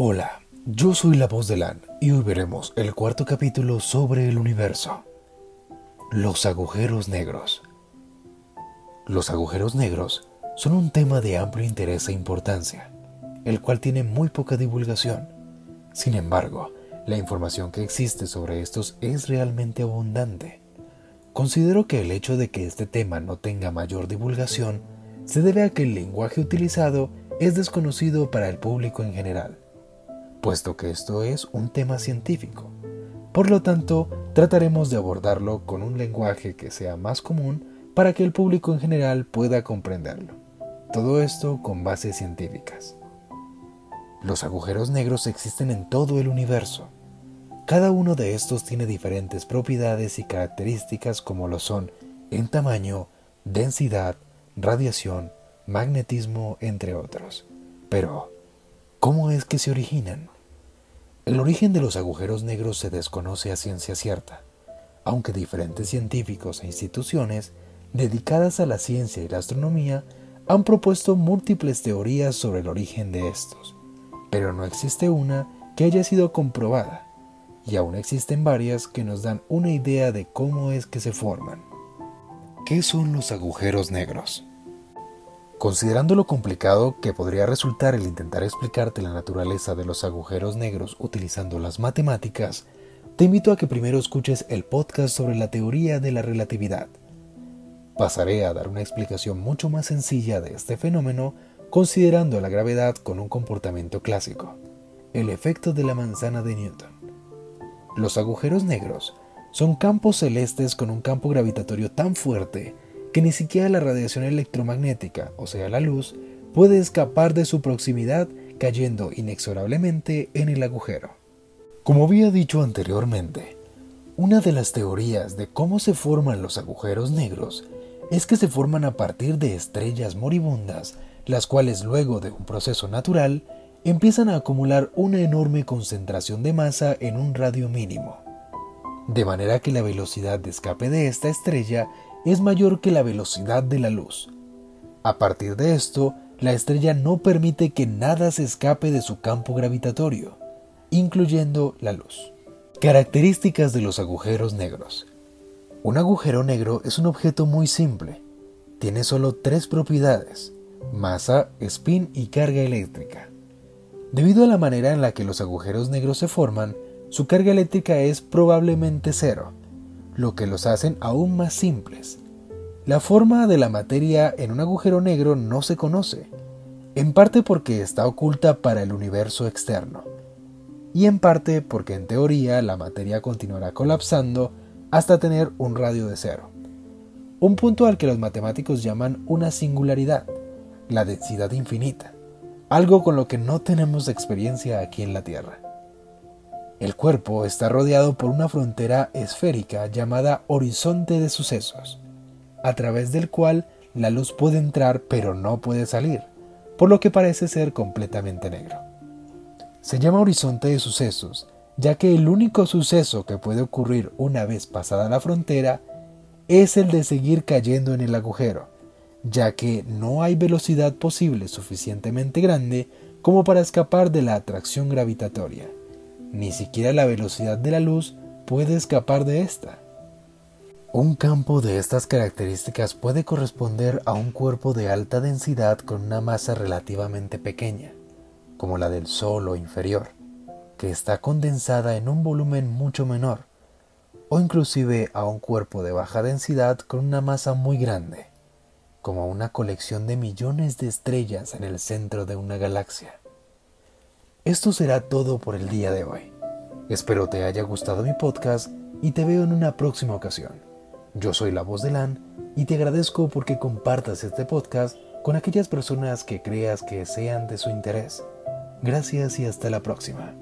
Hola, yo soy la voz de Lan y hoy veremos el cuarto capítulo sobre el universo. Los agujeros negros. Los agujeros negros son un tema de amplio interés e importancia, el cual tiene muy poca divulgación. Sin embargo, la información que existe sobre estos es realmente abundante. Considero que el hecho de que este tema no tenga mayor divulgación se debe a que el lenguaje utilizado es desconocido para el público en general puesto que esto es un tema científico. Por lo tanto, trataremos de abordarlo con un lenguaje que sea más común para que el público en general pueda comprenderlo. Todo esto con bases científicas. Los agujeros negros existen en todo el universo. Cada uno de estos tiene diferentes propiedades y características como lo son en tamaño, densidad, radiación, magnetismo, entre otros. Pero, ¿cómo es que se originan? El origen de los agujeros negros se desconoce a ciencia cierta, aunque diferentes científicos e instituciones dedicadas a la ciencia y la astronomía han propuesto múltiples teorías sobre el origen de estos, pero no existe una que haya sido comprobada, y aún existen varias que nos dan una idea de cómo es que se forman. ¿Qué son los agujeros negros? Considerando lo complicado que podría resultar el intentar explicarte la naturaleza de los agujeros negros utilizando las matemáticas, te invito a que primero escuches el podcast sobre la teoría de la relatividad. Pasaré a dar una explicación mucho más sencilla de este fenómeno considerando la gravedad con un comportamiento clásico, el efecto de la manzana de Newton. Los agujeros negros son campos celestes con un campo gravitatorio tan fuerte que ni siquiera la radiación electromagnética, o sea la luz, puede escapar de su proximidad cayendo inexorablemente en el agujero. Como había dicho anteriormente, una de las teorías de cómo se forman los agujeros negros es que se forman a partir de estrellas moribundas, las cuales luego de un proceso natural empiezan a acumular una enorme concentración de masa en un radio mínimo, de manera que la velocidad de escape de esta estrella es mayor que la velocidad de la luz. A partir de esto, la estrella no permite que nada se escape de su campo gravitatorio, incluyendo la luz. Características de los agujeros negros. Un agujero negro es un objeto muy simple. Tiene solo tres propiedades, masa, spin y carga eléctrica. Debido a la manera en la que los agujeros negros se forman, su carga eléctrica es probablemente cero, lo que los hacen aún más simples. La forma de la materia en un agujero negro no se conoce, en parte porque está oculta para el universo externo, y en parte porque en teoría la materia continuará colapsando hasta tener un radio de cero, un punto al que los matemáticos llaman una singularidad, la densidad infinita, algo con lo que no tenemos experiencia aquí en la Tierra. El cuerpo está rodeado por una frontera esférica llamada horizonte de sucesos, a través del cual la luz puede entrar pero no puede salir, por lo que parece ser completamente negro. Se llama horizonte de sucesos, ya que el único suceso que puede ocurrir una vez pasada la frontera es el de seguir cayendo en el agujero, ya que no hay velocidad posible suficientemente grande como para escapar de la atracción gravitatoria. Ni siquiera la velocidad de la luz puede escapar de esta. Un campo de estas características puede corresponder a un cuerpo de alta densidad con una masa relativamente pequeña, como la del Sol o inferior, que está condensada en un volumen mucho menor, o inclusive a un cuerpo de baja densidad con una masa muy grande, como una colección de millones de estrellas en el centro de una galaxia. Esto será todo por el día de hoy. Espero te haya gustado mi podcast y te veo en una próxima ocasión. Yo soy la voz de LAN y te agradezco porque compartas este podcast con aquellas personas que creas que sean de su interés. Gracias y hasta la próxima.